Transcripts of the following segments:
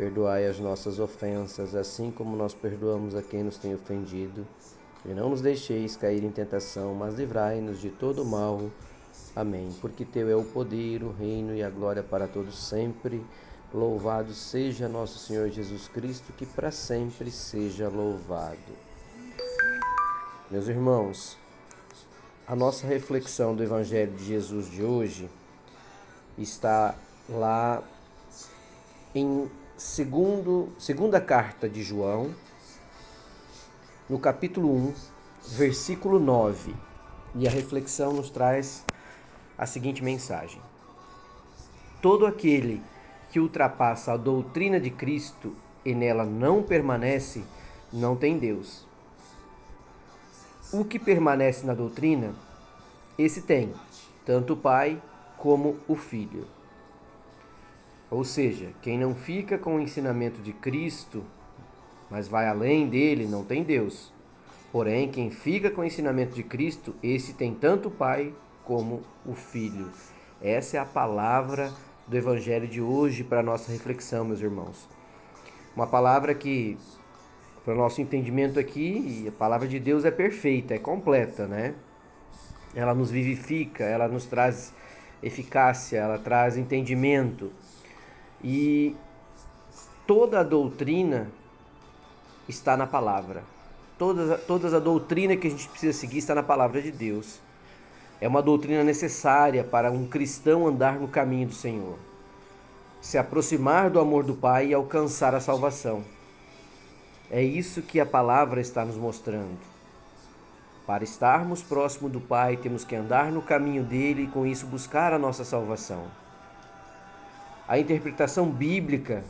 Perdoai as nossas ofensas, assim como nós perdoamos a quem nos tem ofendido. E não nos deixeis cair em tentação, mas livrai-nos de todo mal. Amém. Porque Teu é o poder, o reino e a glória para todos sempre. Louvado seja nosso Senhor Jesus Cristo, que para sempre seja louvado. Meus irmãos, a nossa reflexão do Evangelho de Jesus de hoje está lá em segundo, segunda carta de João, no capítulo 1, versículo 9. E a reflexão nos traz a seguinte mensagem: Todo aquele que ultrapassa a doutrina de Cristo e nela não permanece, não tem Deus. O que permanece na doutrina, esse tem, tanto o Pai como o Filho. Ou seja, quem não fica com o ensinamento de Cristo, mas vai além dele, não tem Deus. Porém, quem fica com o ensinamento de Cristo, esse tem tanto o Pai como o Filho. Essa é a palavra do Evangelho de hoje para a nossa reflexão, meus irmãos. Uma palavra que, para o nosso entendimento aqui, a palavra de Deus é perfeita, é completa, né? Ela nos vivifica, ela nos traz eficácia, ela traz entendimento. E toda a doutrina está na palavra. Toda, toda a doutrina que a gente precisa seguir está na palavra de Deus. É uma doutrina necessária para um cristão andar no caminho do Senhor, se aproximar do amor do Pai e alcançar a salvação. É isso que a palavra está nos mostrando. Para estarmos próximo do Pai, temos que andar no caminho dele e com isso buscar a nossa salvação. A interpretação bíblica,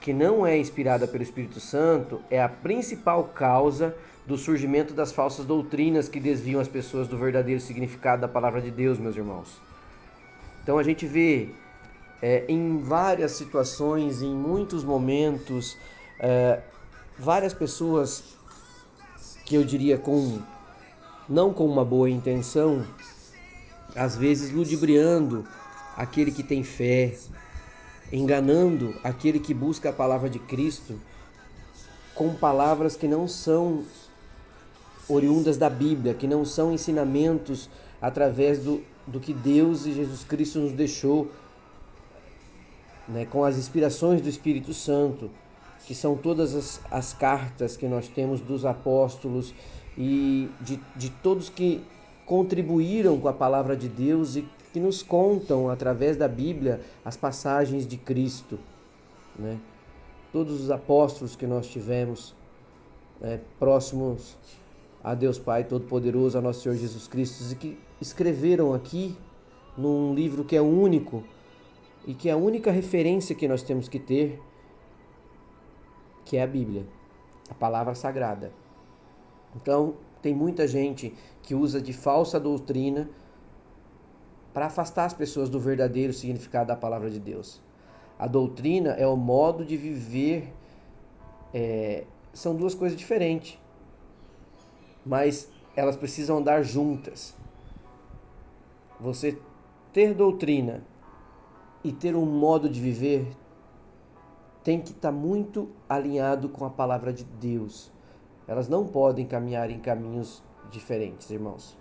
que não é inspirada pelo Espírito Santo, é a principal causa do surgimento das falsas doutrinas que desviam as pessoas do verdadeiro significado da palavra de Deus, meus irmãos. Então a gente vê é, em várias situações, em muitos momentos, é, várias pessoas que eu diria com não com uma boa intenção, às vezes ludibriando aquele que tem fé, enganando aquele que busca a palavra de Cristo com palavras que não são oriundas da Bíblia, que não são ensinamentos através do, do que Deus e Jesus Cristo nos deixou, né, com as inspirações do Espírito Santo, que são todas as, as cartas que nós temos dos apóstolos e de, de todos que contribuíram com a palavra de Deus e que nos contam através da Bíblia as passagens de Cristo, né? Todos os apóstolos que nós tivemos né, próximos a Deus Pai Todo-Poderoso, a nosso Senhor Jesus Cristo, e que escreveram aqui num livro que é único e que é a única referência que nós temos que ter, que é a Bíblia, a palavra sagrada. Então, tem muita gente que usa de falsa doutrina para afastar as pessoas do verdadeiro significado da palavra de Deus. A doutrina é o modo de viver, é, são duas coisas diferentes, mas elas precisam andar juntas. Você ter doutrina e ter um modo de viver tem que estar tá muito alinhado com a palavra de Deus. Elas não podem caminhar em caminhos diferentes, irmãos.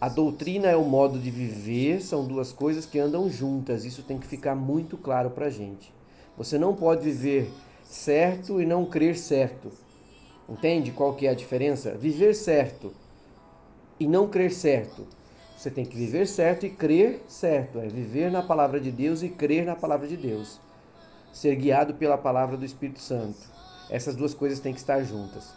A doutrina é o modo de viver, são duas coisas que andam juntas. Isso tem que ficar muito claro para a gente. Você não pode viver certo e não crer certo. Entende qual que é a diferença? Viver certo e não crer certo. Você tem que viver certo e crer certo. É viver na palavra de Deus e crer na palavra de Deus. Ser guiado pela palavra do Espírito Santo. Essas duas coisas têm que estar juntas.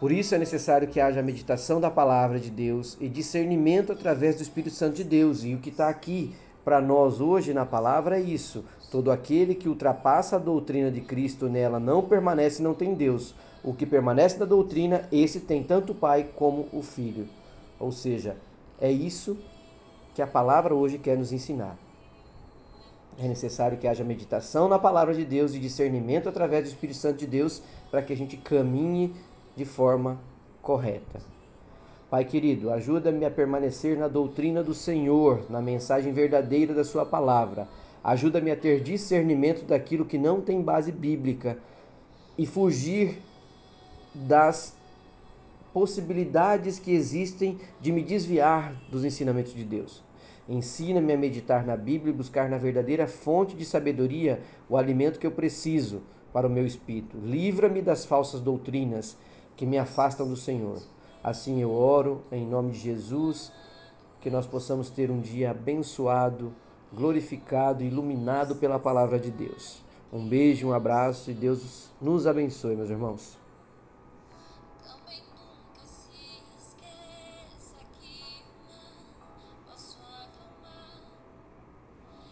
Por isso é necessário que haja meditação da palavra de Deus e discernimento através do Espírito Santo de Deus. E o que está aqui para nós hoje na palavra é isso: todo aquele que ultrapassa a doutrina de Cristo nela não permanece, não tem Deus. O que permanece na doutrina, esse tem tanto o Pai como o Filho. Ou seja, é isso que a palavra hoje quer nos ensinar. É necessário que haja meditação na palavra de Deus e discernimento através do Espírito Santo de Deus para que a gente caminhe de forma correta. Pai querido, ajuda-me a permanecer na doutrina do Senhor, na mensagem verdadeira da Sua palavra. Ajuda-me a ter discernimento daquilo que não tem base bíblica e fugir das possibilidades que existem de me desviar dos ensinamentos de Deus. Ensina-me a meditar na Bíblia e buscar na verdadeira fonte de sabedoria o alimento que eu preciso para o meu espírito. Livra-me das falsas doutrinas que me afastam do Senhor. Assim eu oro em nome de Jesus, que nós possamos ter um dia abençoado, glorificado, iluminado pela palavra de Deus. Um beijo, um abraço e Deus nos abençoe, meus irmãos.